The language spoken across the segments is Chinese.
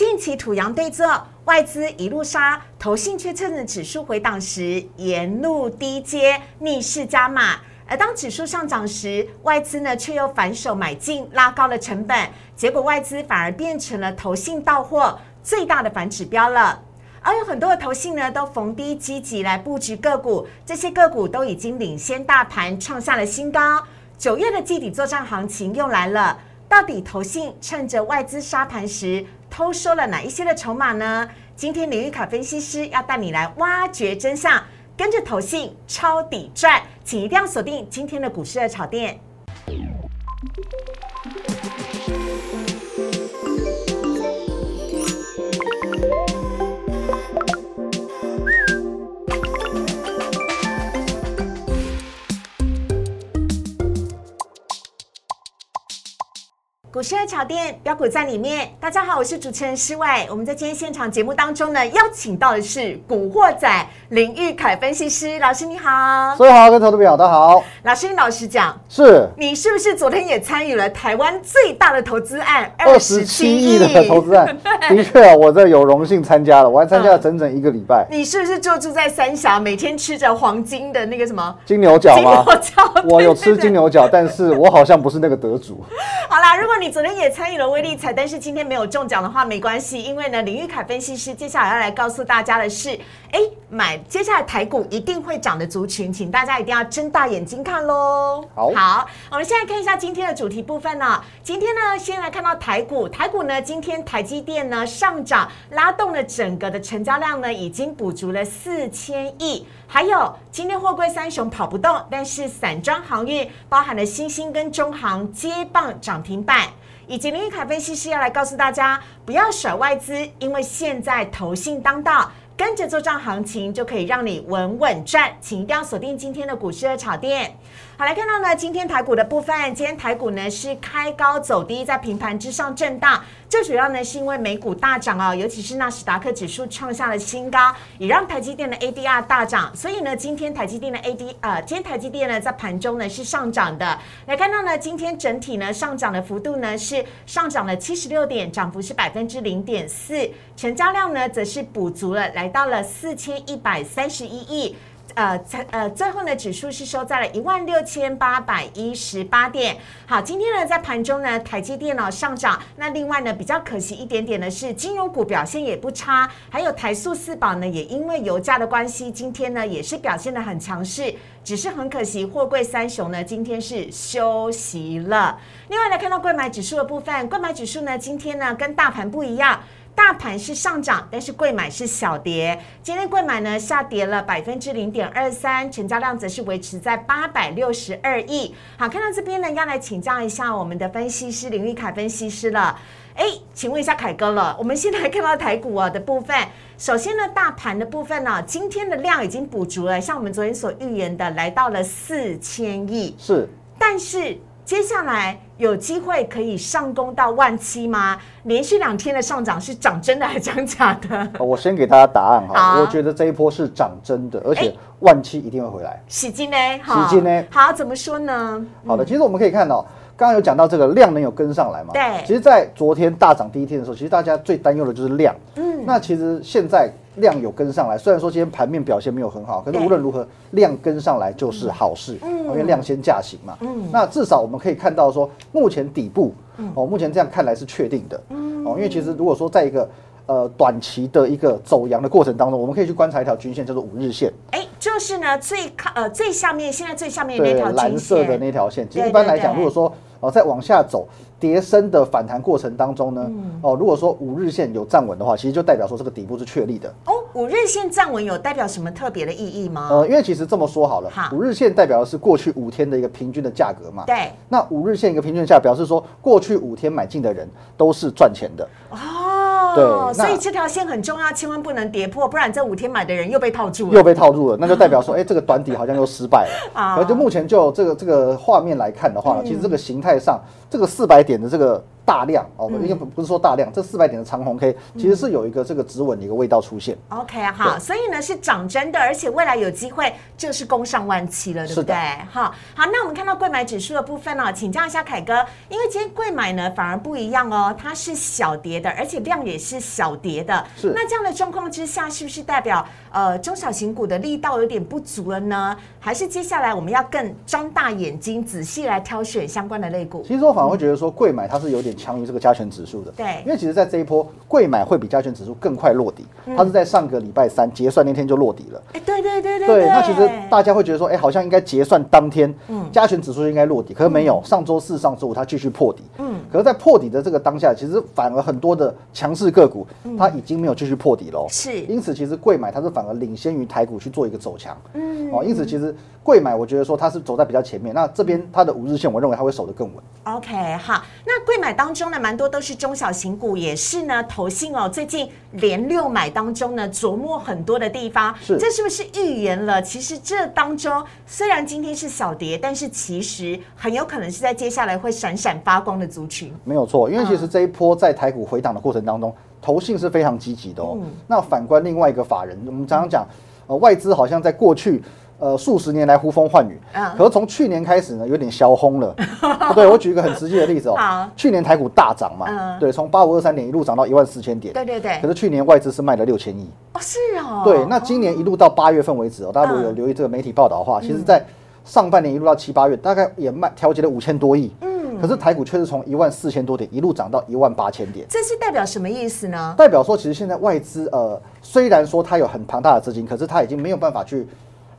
近期土洋对坐，外资一路杀，投信却趁着指数回档时沿路低接，逆势加码。而当指数上涨时，外资呢却又反手买进，拉高了成本，结果外资反而变成了投信到货最大的反指标了。而有很多的投信呢，都逢低积极来布局个股，这些个股都已经领先大盘创下了新高。九月的季底作战行情又来了，到底投信趁着外资杀盘时偷收了哪一些的筹码呢？今天林玉卡分析师要带你来挖掘真相，跟着投信抄底赚，请一定要锁定今天的股市的炒店。股市的炒店标股在里面。大家好，我是主持人施伟。我们在今天现场节目当中呢，邀请到的是古惑仔林玉凯分析师老师，你好。所以好，跟投资朋友大家好。老师，你老实讲，是你是不是昨天也参与了台湾最大的投资案二十七亿的投资案？的确啊，我这有荣幸参加了，我还参加了整整一个礼拜。你是不是就住在三峡，每天吃着黄金的那个什么金牛角吗？金牛角，我有吃金牛角，但是我好像不是那个得主。好啦，如果你昨天也参与了威力彩，但是今天没有中奖的话，没关系，因为呢，林玉凯分析师接下来要来告诉大家的是，哎，买接下来台股一定会涨的族群，请大家一定要睁大眼睛看喽。好，好，我们现在看一下今天的主题部分呢。今天呢，先来看到台股，台股呢，今天台积电呢上涨，拉动了整个的成交量呢，已经补足了四千亿。还有今天货柜三雄跑不动，但是散装航运包含了新兴跟中航接棒涨停板。以及林玉凯分析师要来告诉大家，不要甩外资，因为现在投信当道，跟着做账行情就可以让你稳稳赚。请一定要锁定今天的股市的炒店。好，来看到呢，今天台股的部分，今天台股呢是开高走低，在平盘之上震荡。最主要呢是因为美股大涨哦，尤其是纳斯达克指数创下了新高，也让台积电的 ADR 大涨。所以呢，今天台积电的 AD 呃，今天台积电呢在盘中呢是上涨的。来看到呢，今天整体呢上涨的幅度呢是上涨了七十六点，涨幅是百分之零点四，成交量呢则是补足了，来到了四千一百三十一亿。呃，才呃，最后呢，指数是收在了一万六千八百一十八点。好，今天呢，在盘中呢，台积电脑上涨。那另外呢，比较可惜一点点的是，金融股表现也不差，还有台塑四宝呢，也因为油价的关系，今天呢也是表现的很强势。只是很可惜，货柜三雄呢，今天是休息了。另外来看到贵买指数的部分，贵买指数呢，今天呢跟大盘不一样。大盘是上涨，但是贵买是小跌。今天贵买呢下跌了百分之零点二三，成交量则是维持在八百六十二亿。好，看到这边呢，要来请教一下我们的分析师林玉凯分析师了。哎，请问一下凯哥了，我们先来看到台股啊的部分，首先呢，大盘的部分呢，今天的量已经补足了，像我们昨天所预言的，来到了四千亿。是，但是。接下来有机会可以上攻到万七吗？连续两天的上涨是涨真的还是涨假的？我先给大家答案哈，我觉得这一波是涨真的，而且万七一定会回来。洗金呢？洗金呢？好，怎么说呢？好的，其实我们可以看到，刚刚有讲到这个量能有跟上来嘛？对。其实，在昨天大涨第一天的时候，其实大家最担忧的就是量。嗯。那其实现在。量有跟上来，虽然说今天盘面表现没有很好，可是无论如何量跟上来就是好事，因为量先价行嘛。嗯，那至少我们可以看到说，目前底部哦，目前这样看来是确定的。嗯，哦，因为其实如果说在一个呃短期的一个走阳的过程当中，我们可以去观察一条均线，叫做五日线。哎，就是呢最靠呃最下面，现在最下面那条蓝色的那条线。其实一般来讲，如果说哦再往下走。叠升的反弹过程当中呢，哦，如果说五日线有站稳的话，其实就代表说这个底部是确立的。哦，五日线站稳有代表什么特别的意义吗？呃，因为其实这么说好了，五日线代表的是过去五天的一个平均的价格嘛。对。那五日线一个平均价表示说，过去五天买进的人都是赚钱的。哦。对。所以这条线很重要，千万不能跌破，不然这五天买的人又被套住了。又被套住了，那就代表说，哎，这个短底好像又失败了。啊。而就目前就这个这个画面来看的话，其实这个形态上，这个四百点的这个。大量哦，应该不不是说大量，这四百点的长红 K 其实是有一个这个止稳的一个味道出现。OK，好，所以呢是涨真的，而且未来有机会就是攻上万七了，对不对？好，好，那我们看到贵买指数的部分哦，请教一下凯哥，因为今天贵买呢反而不一样哦，它是小跌的，而且量也是小跌的。是那这样的状况之下，是不是代表呃中小型股的力道有点不足了呢？还是接下来我们要更张大眼睛，仔细来挑选相关的类股？其实我反而会觉得说，贵买它是有点强于这个加权指数的。对。因为其实，在这一波，贵买会比加权指数更快落底，嗯。它是在上个礼拜三结算那天就落底了。哎，对对对对对，那其实大家会觉得说，哎、好像应该结算当天，嗯。加权指数就应该落底，可是没有，上周四、上周五它继续破底，嗯，可是，在破底的这个当下，其实反而很多的强势个股，它已经没有继续破底喽，嗯是。因此其实贵买它是反而领先于台股去做一个走强，嗯，哦，因此其实贵买我觉得说它是走在比较前面，那这边它的五日线，我认为它会守得更稳。OK，好，那贵买当中呢，蛮多都是中小型股，也是呢投信哦，最近连六买当中呢，琢磨很多的地方，是这是不是预言了？其实这当中虽然今天是小跌，但是其实很有可能是在接下来会闪闪发光的族群。没有错，因为其实这一波在台股回档的过程当中，投信是非常积极的哦。那反观另外一个法人，我们常常讲，呃，外资好像在过去。呃，数十年来呼风唤雨，嗯。可是从去年开始呢，有点消轰了。对我举一个很实际的例子哦，去年台股大涨嘛，嗯。对，从八五二三点一路涨到一万四千点，对对对。可，是去年外资是卖了六千亿，哦是哦，对，那今年一路到八月份为止哦，大家如果有嗯。留意这个媒体报道的话，其实在上半年一路到七八月，大概也卖调节了五千多亿，嗯，可是台股却是从一万四千多点一路涨到一万八千点。这是代表什么意思呢？代表说，其实现在外资呃，虽然说它有很庞大的资金，可是它已经没有办法去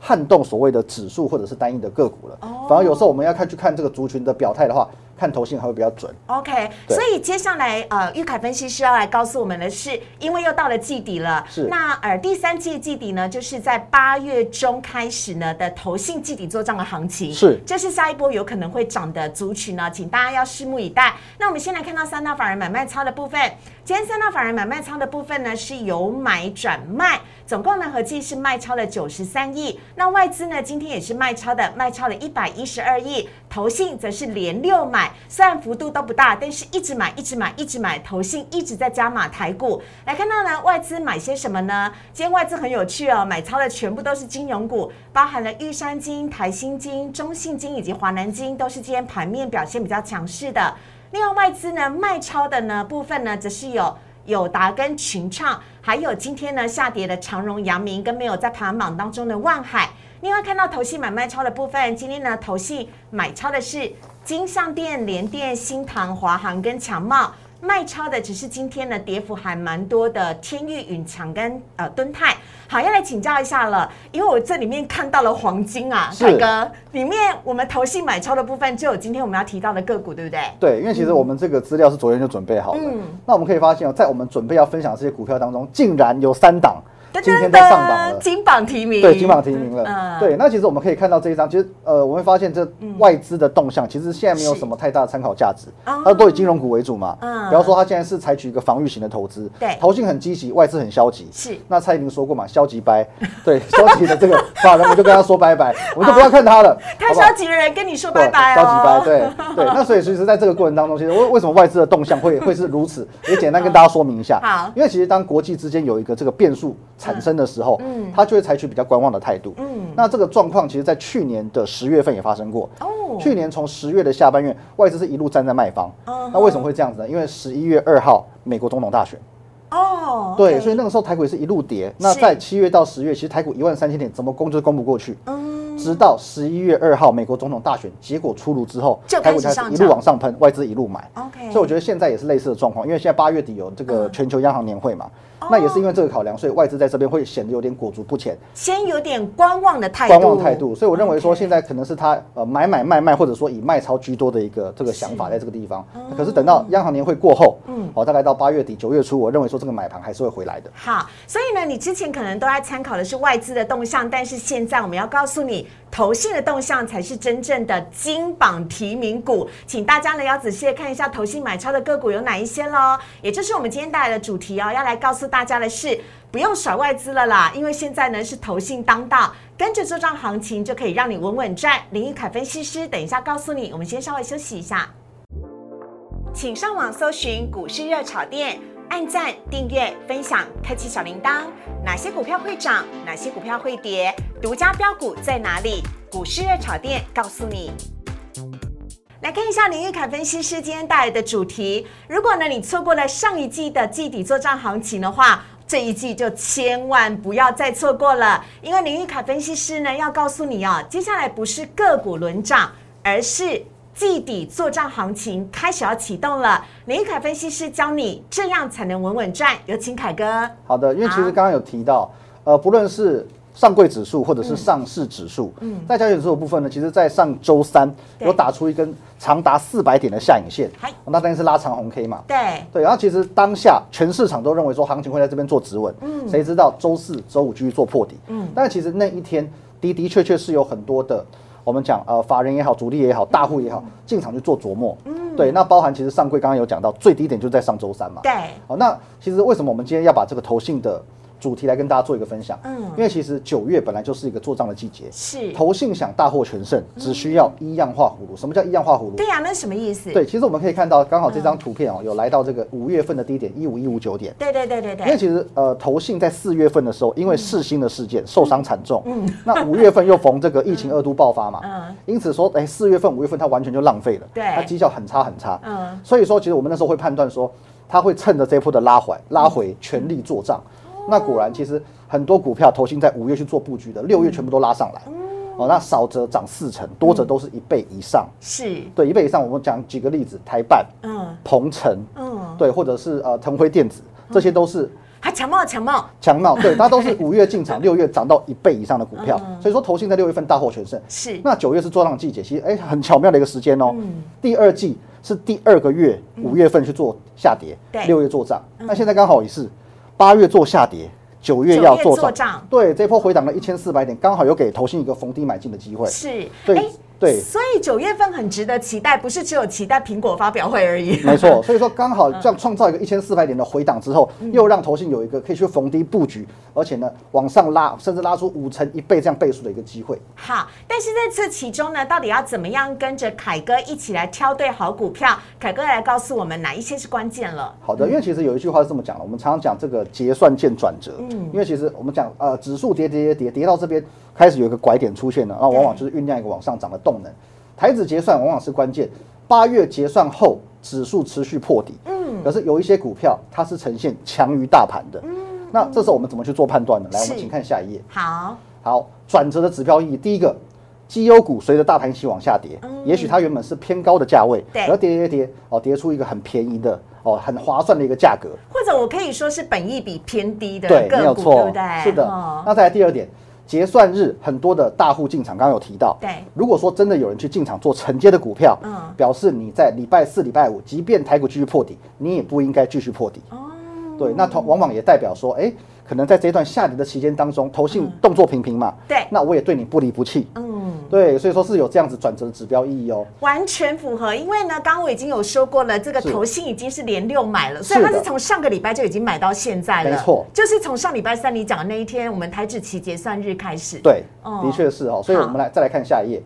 撼动所谓的指数或者是单一的个股了。哦反而有时候我们要看去看这个族群的表态的话，看头信还会比较准。OK，所以接下来呃，玉凯分析师要来告诉我们的是，因为又到了季底了，是那呃第三季的季底呢，就是在八月中开始呢的投信季底做账的行情，是这是下一波有可能会涨的族群呢，请大家要拭目以待。那我们先来看到三大法人买卖超的部分，今天三大法人买卖仓的部分呢是由买转卖，总共呢合计是卖超了九十三亿，那外资呢今天也是卖超的，卖超了一百一十二亿，投信则是连六买，虽然幅度都不大，但是一直买，一直买，一直买，投信一直在加码台股。来看到呢，外资买些什么呢？今天外资很有趣哦，买超的全部都是金融股，包含了玉山金、台新金、中信金以及华南金，都是今天盘面表现比较强势的。另外外资呢卖超的呢部分呢，则是有友达跟群创，还有今天呢下跌的长荣、阳明跟没有在排行榜当中的万海。另外看到投信买卖超的部分，今天呢投信买超的是金相店、联电、新唐、华航跟强茂。卖超的只是今天呢跌幅还蛮多的天域、永强跟呃敦泰。好，要来请教一下了，因为我这里面看到了黄金啊，是凯哥，里面我们投信买超的部分就有今天我们要提到的个股，对不对？对，因为其实我们这个资料是昨天就准备好的。嗯那我们可以发现哦，在我们准备要分享这些股票当中，竟然有三档噔今天都上榜了。金榜题名，对，金榜题名了。嗯对，那其实我们可以看到这一张，其实呃，我会发现这外资的动向，其实现在没有什么太大的参考价值，哦它都以金融股为主嘛。嗯比方说，它现在是采取一个防御型的投资，对投信很积极，外资很消极。是那蔡依林说过嘛，消极掰，对，消极的这个法人，我就跟他说拜拜，我们就不要看他了，太消极的人跟你说拜拜消极掰，哦。对 对。那所以其实在这个过程当中，其实为为什么外资的动向会会是如此，也简单跟大家说明一下。好因为其实当国际之间有一个这个变数产生的时候，嗯他就会采取比较观望的态度。嗯那这个状况其实在去年的十月份也发生过。哦去年从十月的下半月，外资是一路站在卖方。哦那为什么会这样子呢？因为十一月二号美国总统大选，哦，对，所以那个时候台股也是一路跌。那在七月到十月，其实台股一万三千点怎么攻就是攻不过去。嗯直到十一月二号美国总统大选结果出炉之后，就台股才一路往上喷，外资一路买。OK，所以我觉得现在也是类似的状况，因为现在八月底有这个嗯全球央行年会嘛，哦那也是因为这个考量，所以外资在这边会显得有点裹足不前，先有点观望的态度，观望态度。所以我认为说现在可能是他呃买买卖卖，或者说以卖超居多的一个这个想法在这个地方。可是等到央行年会过后，嗯嗯，哦，大概到八月底九月初，我认为说这个买盘还是会回来的。好，所以呢，你之前可能都在参考的是外资的动向，但是现在我们要告诉你，投信的动向才是真正的金榜题名股，请大家呢要仔细看一下投信买超的个股有哪一些喽。也就是我们今天带来的主题哦，要来告诉大家的是，不用甩外资了啦，因为现在呢是投信当道，跟着做账行情就可以让你稳稳赚。林玉凯分析师等一下告诉你，我们先稍微休息一下。请上网搜寻股市热炒店，按赞、订阅、分享，开启小铃铛。哪些股票会涨？哪些股票会跌？独家标股在哪里？股市热炒店告诉你。来看一下林玉凯分析师今天带来的主题。如果呢你错过了上一季的季底作战行情的话，这一季就千万不要再错过了，因为林玉凯分析师呢要告诉你哦，接下来不是个股轮涨，而是季底做账行情开始要启动了。林玉凯分析师教你这样才能稳稳赚，有请凯哥。好的，因为其实刚刚有提到，呃，不论是上柜指数或者是上市指数，嗯，在交易指数的部分呢，其实在上周三有打出一根长达四百点的下影线。嗨，那当然是拉长红 K 嘛。对，对，然后其实当下全市场都认为说行情会在这边做止稳，嗯，谁知道周四周五继续做破底，嗯，但其实那一天的的确确是有很多的，我们讲呃法人也好，主力也好，大户也好，进场去做琢磨，嗯，对，那包含其实上柜刚刚有讲到最低点就在上周三嘛，对，好，那其实为什么我们今天要把这个投信的主题来跟大家做一个分享？嗯。因为其实九月本来就是一个做账的季节，是，投信想大获全胜，只需要一样画葫芦。什么叫一样画葫芦？对呀、那是什么意思？对，其实我们可以看到，刚好这张图片哦，有来到这个五月份的低点一五一五九点。对对对对对，因为其实呃，投信在四月份的时候，因为四星的事件受伤惨重，嗯，那五月份又逢这个疫情二度爆发嘛，嗯。因此说，哎，四月份、五月份它完全就浪费了，对。它绩效很差很差，嗯。所以说其实我们那时候会判断说，它会趁着这一波的拉回拉回全力做账，那果然其实很多股票投信在五月去做布局的，六月全部都拉上来，哦，那少则涨四成，多则都是一倍以上，是，对，一倍以上，我们讲几个例子，台办、嗯。鹏程，嗯，对，或者是呃腾辉电子，这些都是还强茂强茂，强茂，对，它都是五 月进场，六月涨到一倍以上的股票，所以说投信在六月份大获全胜。是，那九月是做账季节，其实哎、很巧妙的一个时间哦。嗯。第二季是第二个月，五月份去做下跌，对。六月做账。那现在刚好也是八月做下跌，九月要做涨。做对，这波回档了一千四百点，刚好有给投信一个逢低买进的机会。是，对哎对所以九月份很值得期待，不是只有期待苹果发表会而已。没错，所以说刚好这样创造一个一千四百点的回档之后，又让投信有一个可以去逢低布局，而且呢往上拉，甚至拉出五成一倍这样倍数的一个机会。好，但是在这其中呢，到底要怎么样跟着凯哥一起来挑对好股票？凯哥来告诉我们哪一些是关键了。好的，因为其实有一句话是这么讲的，我们常常讲这个结算见转折，嗯，因为其实我们讲呃指数跌跌跌跌跌到这边开始有一个拐点出现了，那往往就是酝酿一个往上涨的动能。台指结算往往是关键，八月结算后指数持续破底，嗯，可是有一些股票它是呈现强于大盘的，嗯，那这时候我们怎么去做判断呢？来，我们是请看下一页。好，好，转折的指标意义，第一个，绩优股随着大盘一起往下跌，也许它原本是偏高的价位，然后跌跌跌，哦，跌出一个很便宜的，哦，很划算的一个价格，或者我可以说是本益比偏低的对，没有错，对不对？是的。哦那再来第二点，结算日很多的大户进场，刚刚有提到，对。如果说真的有人去进场做承接的股票，嗯。表示你在礼拜四、礼拜五，即便台股继续破底，你也不应该继续破底。哦，对，那同往往也代表说，哎，可能在这一段下跌的期间当中，投信动作频频嘛，对那我也对你不离不弃，嗯，对，所以说是有这样子转折的指标意义哦。完全符合。因为呢，刚刚我已经有说过了，这个投信已经是连六买了，所以它是从上个礼拜就已经买到现在了。没错就是从上礼拜三你讲的那一天，我们台指期结算日开始。对，哦的确是哦。所以我们来再来看下一页。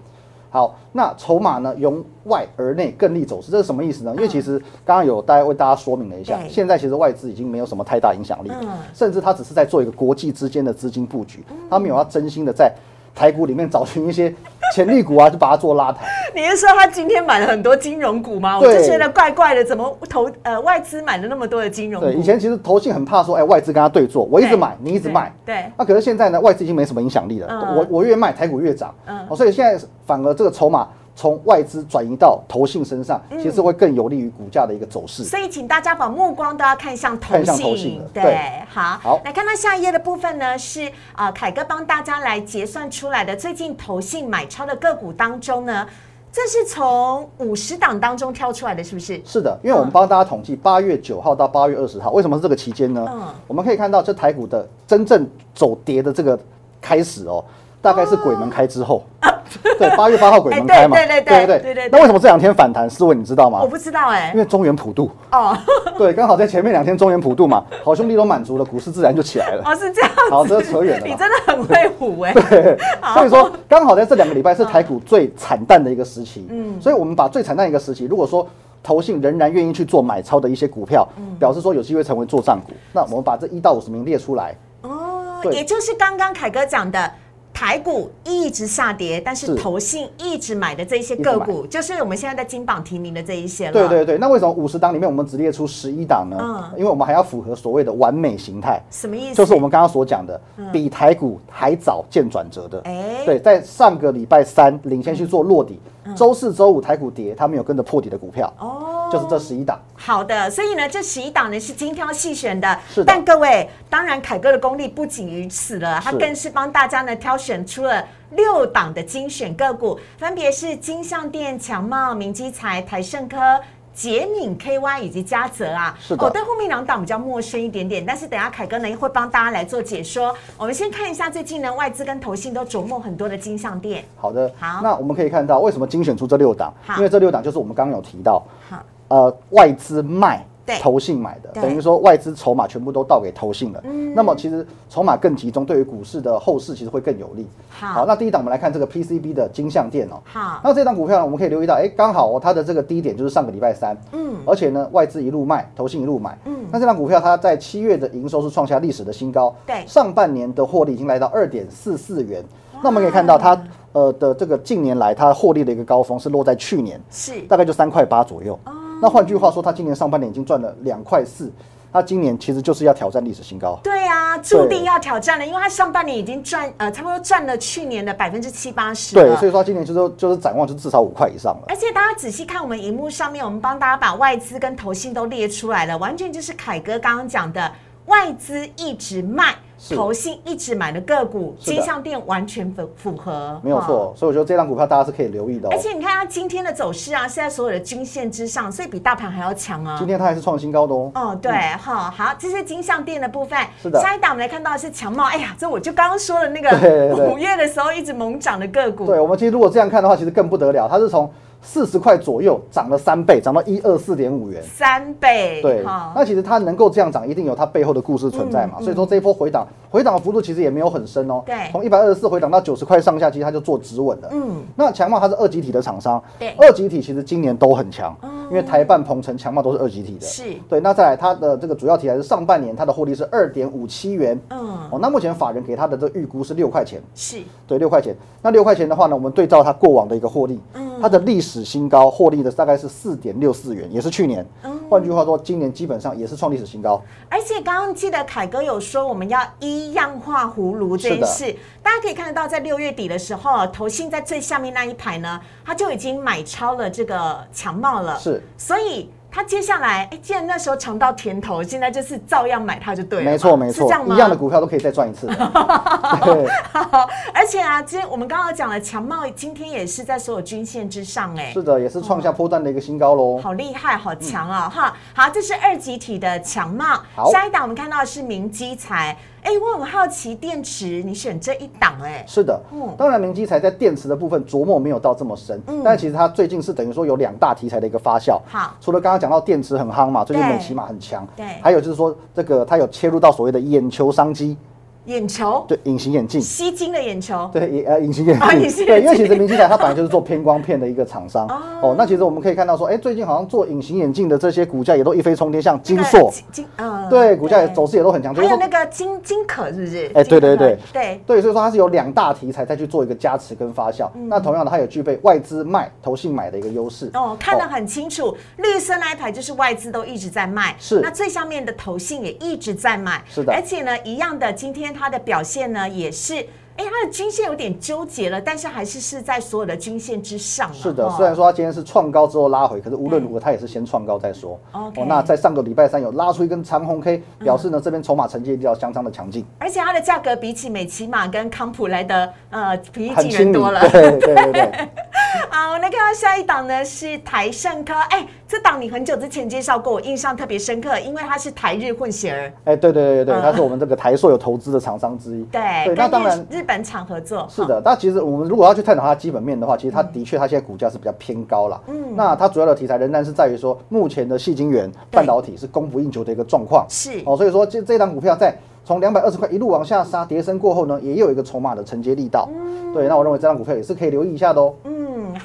好，那筹码呢，由外而内更利走势，这是什么意思呢？因为其实刚刚有大家为大家说明了一下，对。现在其实外资已经没有什么太大影响力甚至它只是在做一个国际之间的资金布局，它没有要真心的在台股里面找寻一些 潜力股啊，就把它做拉抬。你是说他今天买了很多金融股吗？我对就觉得怪怪的，怎么投呃外资买了那么多的金融股？对，以前其实投信很怕说，哎，外资跟他对坐，我一直对买，你一直卖。对对那可是现在呢，外资已经没什么影响力了，嗯我我越卖，台股越涨。嗯哦，所以现在反而这个筹码从外资转移到投信身上，其实会更有利于股价的一个走势。所以，请大家把目光都要看向投看向投信。对对，好，好。来看到下一页的部分呢，是啊、呃凯哥帮大家来结算出来的最近投信买超的个股当中呢，这是从五十档当中挑出来的，是不是？是的，因为我们帮大家统计八月九号到八月二十号，为什么是这个期间呢？嗯。我们可以看到这台股的真正走跌的这个开始哦，大概是鬼门开之后。对，八月八号鬼门开嘛，哎对对对对对对那为什么这两天反弹？思维你知道吗我？不知道哎、因为中原普渡，哦 对，刚好在前面两天中原普渡嘛，好兄弟都满足了，股市自然就起来了。哦是这样子，好这扯远了你真的很会唬哎、对所以说，刚好在这两个礼拜是台股最惨淡的一个时期。嗯，所以我们把最惨淡一个时期，如果说投信仍然愿意去做买超的一些股票，表示说有机会成为做账股。那我们把这一到五十名列出来，哦，也就是刚刚凯哥讲的。台股一直下跌，但是是投信一直买的这些个股，就是我们现在在金榜题名的这一些了。对对对。那为什么五十档里面我们只列出十一档呢？嗯因为我们还要符合所谓的完美形态。什么意思？就是我们刚刚所讲的，比台股还早见转折的。哎对，在上个礼拜三领先去做落底，周四周五台股跌，他们有跟着破底的股票，哦，就是这十一档。好的，所以呢，这十一档呢是精挑细选的。是的但各位，当然凯哥的功力不仅于此了，他更是帮大家呢挑选出了六档的精选个股，分别是金象店、强茂、明基材、台盛科。捷敏 KY 以及嘉泽啊，是的哦对后面两档比较陌生一点点，但是等下凯哥呢会帮大家来做解说。我们先看一下最近呢外资跟投信都琢磨很多的金项店。好的，好那我们可以看到为什么精选出这六档，因为这六档就是我们刚刚有提到，好，呃，外资卖对。投信买的，等于说外资筹码全部都倒给投信了。嗯。那么其实筹码更集中，对于股市的后市其实会更有利。好。那第一档我们来看这个 PCB 的金相店哦。好。那这档股票呢，我们可以留意到，哎，刚好哦，它的这个低点就是上个礼拜三，嗯。而且呢，外资一路卖，投信一路买，嗯。那这档股票它在七月的营收是创下历史的新高，对。上半年的获利已经来到二点四四元。那我们可以看到它呃的这个近年来它获利的一个高峰是落在去年，是。大概就三块八左右。哦那换句话说，它今年上半年已经赚了两块四，它今年其实就是要挑战历史新高。对啊，注定要挑战了，因为他上半年已经赚呃差不多赚了去年的百分之七八十对，所。以说它今年就是就是展望就至少五块以上了。而且大家仔细看我们荧幕上面，我们帮大家把外资跟投信都列出来了，完全就是凯哥刚刚讲的，外资一直卖，投信一直买的个股，金项店完全符符合，没有哈。错，所以我觉得这张股票大家是可以留意的哦而。且你看它今天的走势啊，是在所有的均线之上，所以比大盘还要强啊。今天它还是创新高的哦。哦，对，哈、好，这是金项店的部分。是的下一档我们来看到的是强茂，哎呀，这我就刚刚说的那个五月的时候一直猛涨的个股。对，我们其实如果这样看的话，其实更不得了，它是从四十块左右涨了三倍，涨到一二四点五元。三倍，对，哈那其实它能够这样涨，一定有它背后的故事存在嘛。嗯所以说这一波回档，回档的幅度其实也没有很深哦。对从一百二十四回档到九十块上下，其实它就做止稳了。嗯，那强茂它是二级体的厂商，对二级体其实今年都很强，哦因为台办、鹏程、强茂都是二级体的。是对，那再来它的这个主要题材是上半年它的获利是二点五七元。嗯，哦，那目前法人给它的这个预估是六块钱。是对，六块钱。那六块钱的话呢，我们对照它过往的一个获利，嗯它的历史新高获利的大概是四点六四元，也是去年。嗯换句话说，今年基本上也是创历史新高。而且刚刚记得凯哥有说我们要一样化葫芦这件事，大家可以看得到，在六月底的时候，投信在最下面那一排呢，它就已经买超了这个强茂了。是，所以它接下来，哎，既然那时候尝到甜头，现在就是照样买它就对了嘛。没错，没错是这样，吗？一样的股票都可以再赚一次的。对，好，而且啊，今天我们刚刚讲了强茂，今天也是在所有均线之上，哎，是的，也是创下波段的一个新高喽。好厉害，好强啊！哈，好，这是二级体的强茂。好下一档我们看到的是明基材。哎，我很好奇，电池你选这一档，哎，是的嗯，当然明基材在电池的部分琢磨没有到这么深，嗯。但其实它最近是等于说有两大题材的一个发酵。好。除了刚刚讲到电池很夯嘛，最近对。美骑马很强，对。还有就是说这个它有切入到所谓的眼球商机，眼球，对，隐形眼镜。吸睛的眼球，对，也呃，隐形眼镜，啊隐形眼镜对，因为其实明基台它本来就是做偏光片的一个厂商。哦。哦。那其实我们可以看到说，哎，最近好像做隐形眼镜的这些股价也都一飞冲天，像金硕，金金，嗯。对，股价也走势也都很强，还有那，个金金可是不是？哎对对对。对，对，所以说它是有两大题材再去做一个加持跟发酵。嗯。那同样的，它也具备外资卖、投信买的一个优势。哦，看得很清楚，绿色那一排就是外资都一直在卖，是。那最上面的投信也一直在卖，是的。而且呢，一样的，今天它的表现呢也是，哎，它的均线有点纠结了，但是还是是在所有的均线之上啊是的，哦虽然说它今天是创高之后拉回，可是无论如何它也是先创高再说。OK 那在上个礼拜三有拉出一根长红 K，表示呢这边筹码承接力道相当的强劲，而且它的价格比起美骑马跟康普来的，呃，平易很亲民。近人多了。对对对对。好，我们来看到下一档呢是台盛科，哎，这档你很久之前介绍过，我印象特别深刻，因为它是台日混血儿，哎，对对对对它是我们这个台硕有投资的厂商之一。对，对，那跟当然日日本厂合作，是的。但其实我们如果要去探讨它基本面的话，其实它的确它现在股价是比较偏高了。嗯，那它主要的题材仍然是在于说，目前的细晶圆半导体是供不应求的一个状况。是哦，所以说这这档股票在从两百二十块一路往下杀，跌升过后呢，也有一个筹码的承接力道。对，那我认为这档股票也是可以留意一下的哦。嗯，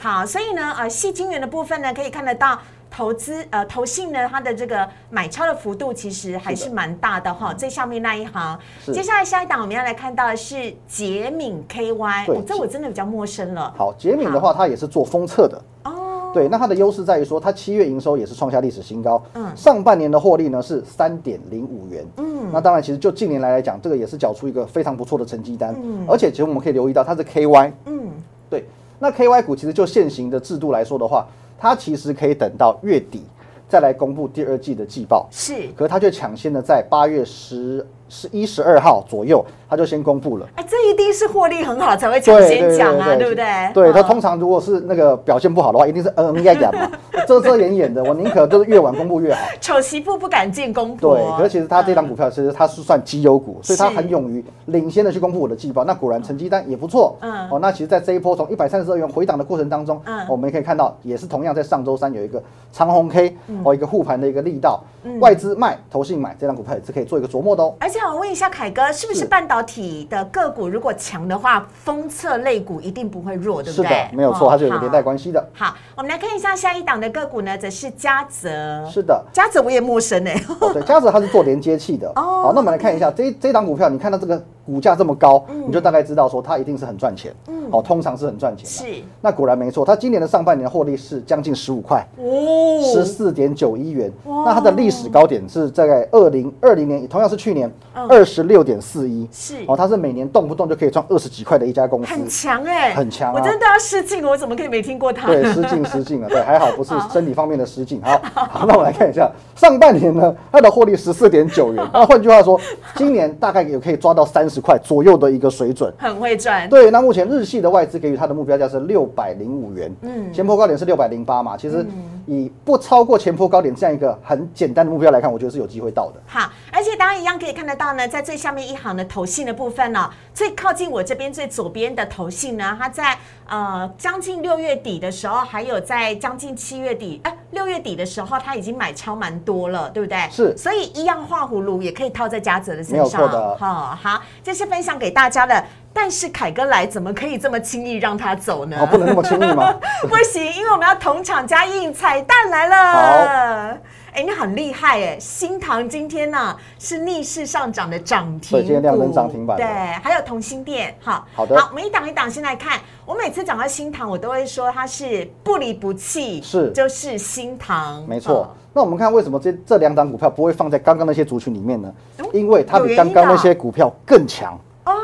好，所以呢，呃，细金元的部分呢，可以看得到。投资呃投信呢，它的这个买超的幅度其实还是蛮大的哈。最上面那一行，接下来下一档我们要来看到的是捷敏 KY，对哦，这我真的比较陌生了。好，捷敏的话，它也是做封测的。哦，对，那它的优势在于说，它七月营收也是创下历史新高，嗯。上半年的获利呢是三点零五元，嗯，那当然其实就近年来来讲，这个也是缴出一个非常不错的成绩单，嗯。而且其实我们可以留意到它是 KY，嗯，对，那 KY 股其实就现行的制度来说的话，它其实可以等到月底再来公布第二季的季报，是。可是它却抢先的在八月十十一十二号左右，他就先公布了。哎，这一定是获利很好才会抢先讲啊，对不对？对，它嗯通常如果是那个表现不好的话，一定是嗯嗯呀呀嘛，遮遮掩掩的。我宁可就是越晚公布越好。丑媳妇不敢见公婆。对，可是其实他这档股票其实它是算绩优股，所以它很勇于领先的去公布我的季报。那果然成绩单也不错。嗯哦，那其实，在这一波从一百三十二元回档的过程当中，嗯我们也可以看到，也是同样在上周三有一个长红 K，哦，嗯一个护盘的一个力道，外资卖，投信买，这档股票也是可以做一个琢磨的哦。而且我问一下凯哥，是不是是半导体的个股如果强的话，封测类股一定不会弱，对不对？是的，没有错，它是有连带关系的。好，我们来看一下下一档的个股呢，则是嘉泽。是的。嘉泽我也陌生哎、哦，对，嘉泽它是做连接器的。哦好，那我们来看一下这这档股票，你看到这个股价这么高，你就大概知道说它一定是很赚钱。嗯，哦，通常是很赚钱的。是那果然没错，它今年的上半年获利是将近十五块，哦十四点九一元。那它的历史高点是在二零二零年，同样是去年嗯二十六点四一。是哦，它是每年动不动就可以赚二十几块的一家公司。很强哎、很强啊我真的要失敬了，我怎么可以没听过它？对，失敬失敬了，对，还好不是身体方面的失敬。好，好，那我们来看一下上半年呢，它的获利十四点九元。那换句话说，今年大概也可以抓到三十块左右的一个水准。很会赚。对，那目前日系的外资给予它的目标价是六百零五元，嗯，前坡高点是六百零八嘛，其实以不超过前坡高点这样一个很简单的目标来看，我觉得是有机会到的。好，而且大家一样可以看得到呢，在最下面一行的投信的部分呢、最靠近我这边最左边的投信呢，它在呃将近六月底的时候，还有在将近七月底，哎、六月底的时候，它已经买超蛮多了，对不对？是所以一样画葫芦也可以套在嘉泽的身没有上。好好，这是分享给大家的。但是凯哥来怎么可以这么轻易让他走呢？哦，不能那么轻易吗？不行，因为我们要同场加印彩蛋来了。哎，你很厉害哎！新塘今天呢、是逆势上涨的涨停对今天亮灯股涨停板的对，还有同心店，好，好的好，我们一档一档先来看。我每次讲到新塘，我都会说它是不离不弃，是就是新塘，没错。哦那我们看为什么这这两档股票不会放在刚刚那些族群里面呢哦？因为它比刚刚那些股票更强。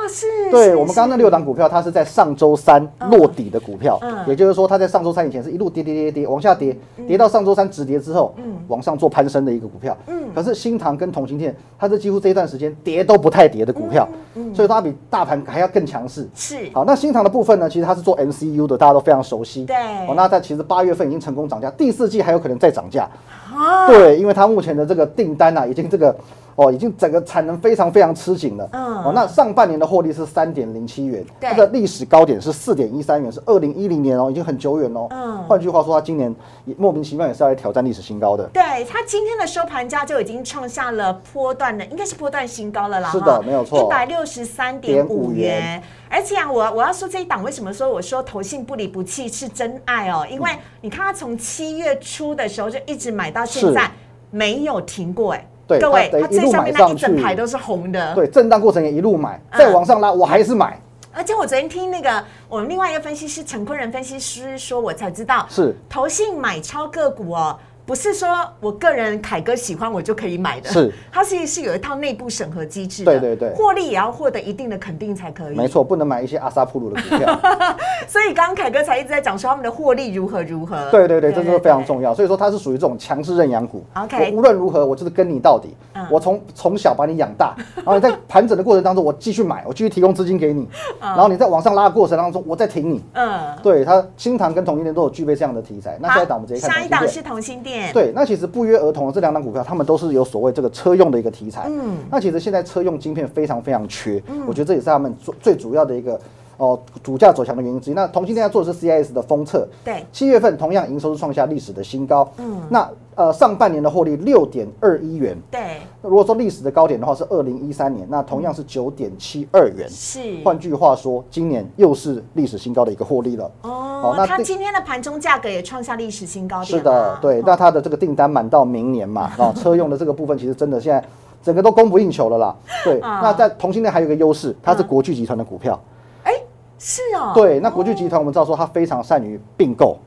哦，是，对我们刚刚那六档股票，它是在上周三落底的股票，嗯。也就是说，它在上周三以前是一路跌跌跌跌往下跌，跌到上周三止跌之后，往上做攀升的一个股票。嗯。可是新塘跟同心店，它是几乎这一段时间跌都不太跌的股票，所以它比大盘还要更强势。是。好，那新塘的部分呢，其实它是做 MCU 的，大家都非常熟悉。对。哦，那它其实八月份已经成功涨价，第四季还有可能再涨价。啊，对，因为它目前的这个订单啊，已经这个哦，已经整个产能非常非常吃紧了。嗯哦，那上半年的获利是三点零七元，它的历史高点是四点一三元，是二零一零年哦，已经很久远哦。嗯换句话说，它今年也莫名其妙也是要来挑战历史新高的。对它今天的收盘价就已经创下了波段的，应该是波段新高了啦。是的没有错一百六十三点五5元元。而且啊，我我要说这一档为什么说我说投信不离不弃是真爱哦？因为你看它从七月初的时候就一直买到现在是，没有停过哎。对各位，它最上面那一整排都是红的。对，震荡过程也一路买，嗯再往上拉，我还是买。而且我昨天听那个我们另外一个分析师陈坤仁分析师说，我才知道是投信买超个股哦，不是说我个人凯哥喜欢我就可以买的，是它其实是有一套内部审核机制的，对对对获利也要获得一定的肯定才可以。没，错，不能买一些阿萨普鲁的股票。所以刚刚凯哥才一直在讲说他们的获利如何如何。对对对，这是非常。重要。所以说它是属于这种强势认养股。OK 我无论如何，我就是跟你到底。嗯我从从小把你养大，然后你在盘整的过程当中，我继续买，我继续提供资金给你，然后你在往上拉的过程当中，我再挺你。嗯，对它，新塘跟同心店都有具备这样的题材。那下一档我们直接看下一档。是同心店。对，那其实不约而同的这两档股票，他们都是有所谓这个车用的一个题材。嗯嗯，那其实现在车用晶片非常非常缺，我觉得这也是他们最最主要的一个哦主价走强的原因之一。那同性恋在做的是 CIS 的封测，对七月份同样营收是创下历史的新高。嗯，那呃上半年的获利六点二一元。对，那如果说历史的高点的话是二零一三年，那同样是九点七二元。是。换句话说，今年又是历史新高的一个获利了。哦，那它今天的盘中价格也创下历史新高。是的，对。那它的这个订单满到明年嘛？哦，车用的这个部分其实真的现在整个都供不应求了啦。对。那在同性恋还有一个优势，它是国巨集团的股票。哎，是哦。对，那国巨集团我们知道说它非常善于并购。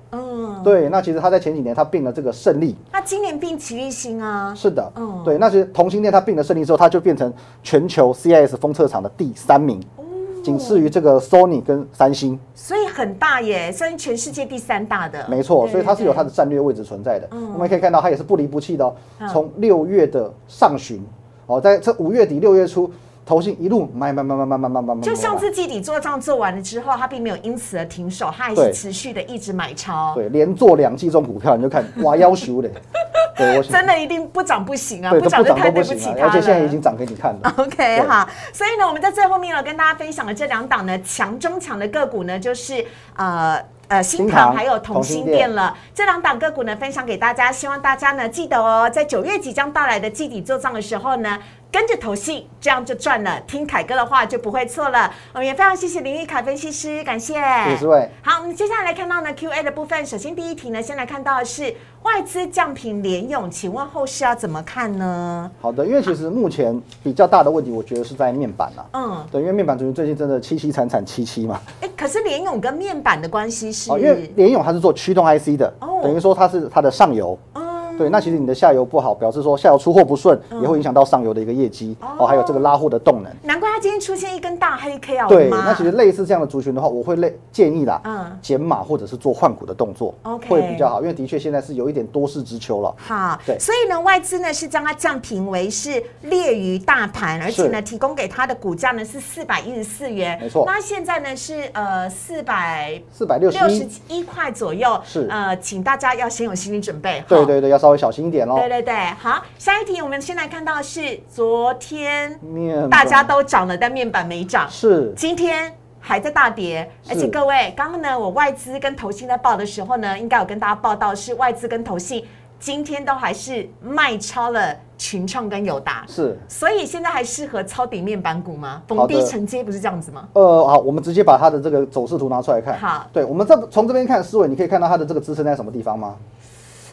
嗯。对，那其实他在前几年他并了这个胜利。他今年并奇力新啊。是的。嗯。对，那其实同性恋他并了胜利之后，他就变成全球 CIS 封测厂的第三名。仅次于这个 Sony 跟三星，所以很大耶，算全世界第三大的。没错，所以它是有它的战略位置存在的。我们可以看到，它也是不离不弃的哦。从六月的上旬，哦，在这五月底六月初，投信一路买买买买买买买买。就上次季底做账做完了之后，它并没有因此而停手，它还是持续的一直买超。对，连做两季中股票，你就看哇，要求嘞。真的一定不涨不行啊！不涨就太对不起他了。而且现在已经涨给你看了。OK 哈，所以呢，我们在最后面呢，跟大家分享的这两档呢，强中强的个股呢，就是呃呃新唐还有同心店了。这两档个股呢，分享给大家，希望大家呢记得哦，在九月即将到来的季底做账的时候呢。跟着投信，这样就赚了。听凯哥的话就不会错了。我们也非常谢谢林玉凯分析师，感谢。好，我们接下来看到呢 Q&A 的部分。首先第一题呢，先来看到的是外资降频联勇，请问后市要怎么看呢？好的，因为其实目前比较大的问题，我觉得是在面板啊。嗯，对，因为面板最近真的凄凄惨惨戚戚嘛。哎，可是联勇跟面板的关系是？哦因为联勇它是做驱动 IC 的，等于说它是它的上游。对，那其实你的下游不好，表示说下游出货不顺，也会影响到上游的一个业绩哦，还有这个拉货的动能。难怪它今天出现一根大黑 K 啊！对，那其实类似这样的族群的话，我会类建议啦，嗯，减码或者是做换股的动作，OK，会比较好，因为的确现在是有一点多事之秋了。好，对，所以呢，外资呢是将它降评为是列于大盘，而且呢提供给它的股价呢是四百一十四元，没错。那现在呢是呃四百四百六十一块左右，是。呃，请大家要先有心理准备，对对对，要稍微小心一点喽。对对，好，下一题我们先来看到是昨天大家都涨了，但面板没涨，是。今天还在大跌，而且各位刚刚呢，我外资跟投信在报的时候呢，应该有跟大家报道是外资跟投信。今天都还是卖超了群创跟友达，是，所以现在还适合抄底面板股吗？逢低承接不是这样子吗？呃，好，我们直接把它的这个走势图拿出来看，好，对，我们这从这边看思维，你可以看到它的这个支撑在什么地方吗？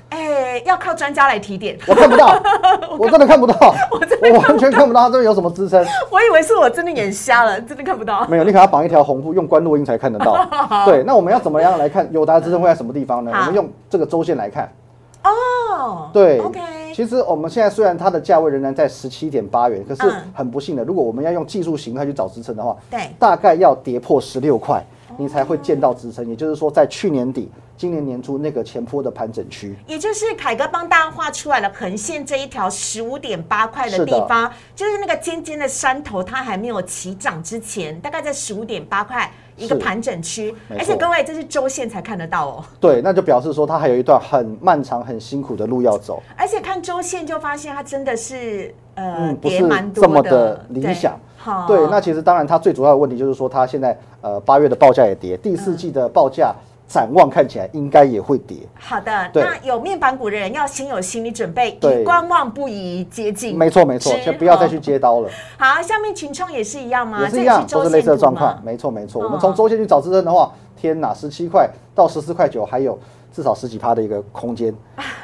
哎，要靠专家来提点。我看不到，我真的看不到，我完全看不到它这边有什么支撑。我以为是我真的眼瞎了，真的看不到。没有，你可能要绑一条红布，用关录音才看得到。对，那我们要怎么样来看友达支撑会在什么地方呢？我们用这个周线来看。哦，对，OK。其实我们现在虽然它的价位仍然在十七点八元，可是很不幸的，如果我们要用技术形态去找支撑的话，对，大概要跌破十六块，你才会见到支撑。也就是说，在去年底。今年年初那个前坡的盘整区，也就是凯哥帮大家画出来了横线这一条十五点八块的地方，就是那个尖尖的山头，它还没有起涨之前，大概在十五点八块一个盘整区，而且各位这是周线才看得到哦。对，那就表示说它还有一段很漫长、很辛苦的路要走。而且看周线就发现它真的是呃跌蛮多的，这么的理想。好，对，那其实当然它最主要的问题就是说它现在呃八月的报价也跌，第四季的报价。展望看起来应该也会跌。好的，那有面板股的人要先有心理准备，以观望不宜接近。没错没错，先不要再去接刀了。好，下面群创也是一样吗？也是一样，都是类似的状况。没错没错，我们从周线去找支撑的话，天哪，十七块到十四块九，还有至少十几趴的一个空间。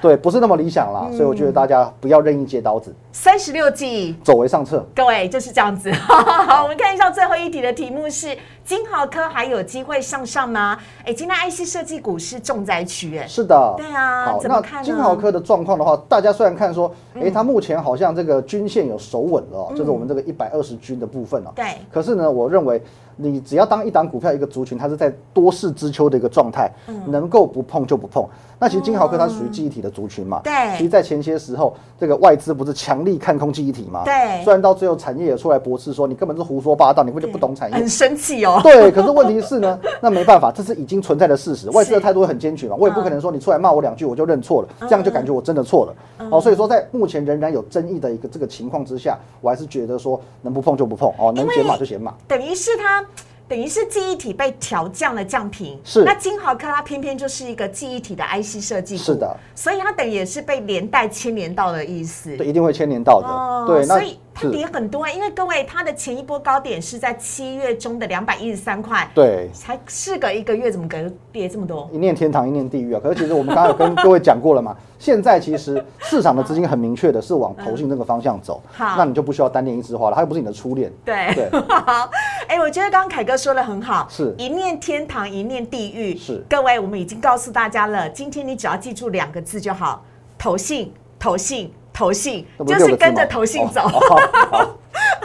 对，不是那么理想啦，所以我觉得大家不要任意接刀子。三十六计，走为上策。各位就是这样子。好，我们看一下最后一题的题目是：金豪科还有机会向上吗？哎，今天 IC 设计股是重灾区，哎，是的。对啊，好，那金豪科的状况的话，大家虽然看说，哎，它目前好像这个均线有守稳了，就是我们这个一百二十均的部分哦。对。可是呢，我认为你只要当一档股票一个族群，它是在多事之秋的一个状态，能够不碰就不碰。那其实金豪科它属于记忆体的族群嘛，对。其实，在前些时候，这个外资不是强力看空记忆体嘛？对。虽然到最后产业也出来驳斥说你根本是胡说八道，你根本就不懂产业，很生气哦。对，可是问题是呢，那没办法，这是已经存在的事实。外资的态度很坚决嘛，我也不可能说你出来骂我两句我就认错了，这样就感觉我真的错了。哦，所以说在目前仍然有争议的一个这个情况之下，我还是觉得说能不碰就不碰哦，能减码就减码。等于是他。等于是记忆体被调降了降频。是那金豪科它偏偏就是一个记忆体的 IC 设计，是的，所以它等于也是被连带牵连到的意思。对，一定会牵连到的。哦，对，那所以它跌很多啊，因为各位它的前一波高点是在七月中的两百一十三块，对才事隔一个月，怎么可能跌这么多？一念天堂，一念地狱啊！可是其实我们刚刚有跟各位讲过了嘛，现在其实市场的资金很明确的是往投信这个方向走，好那你就不需要单恋一枝花了，它又不是你的初恋。对 对好，哎，我觉得刚刚凯哥说的很好，是一念天堂，一念地狱。是各位，我们已经告诉大家了，今天你只要记住两个字就好：投信，投信，投信，就是跟着投信走。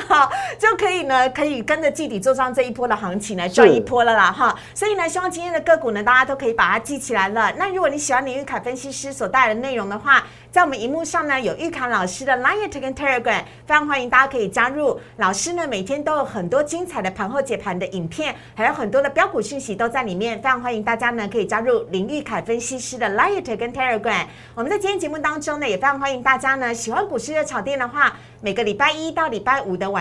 好，就可以呢，可以跟着季底做上这一波的行情来赚一波了啦哈。所以呢，希望今天的个股呢，大家都可以把它记起来了。那如果你喜欢林玉凯分析师所带来的内容的话，在我们荧幕上呢有玉凯老师的 Line 跟 Telegram，非常欢迎大家可以加入。老师呢每天都有很多精彩的盘后解盘的影片，还有很多的标股讯息都在里面，非常欢迎大家呢可以加入林玉凯分析师的 Line 跟 Telegram。我们在今天节目当中呢，也非常欢迎大家呢喜欢股市热炒店的话，每个礼拜一到礼拜五的晚。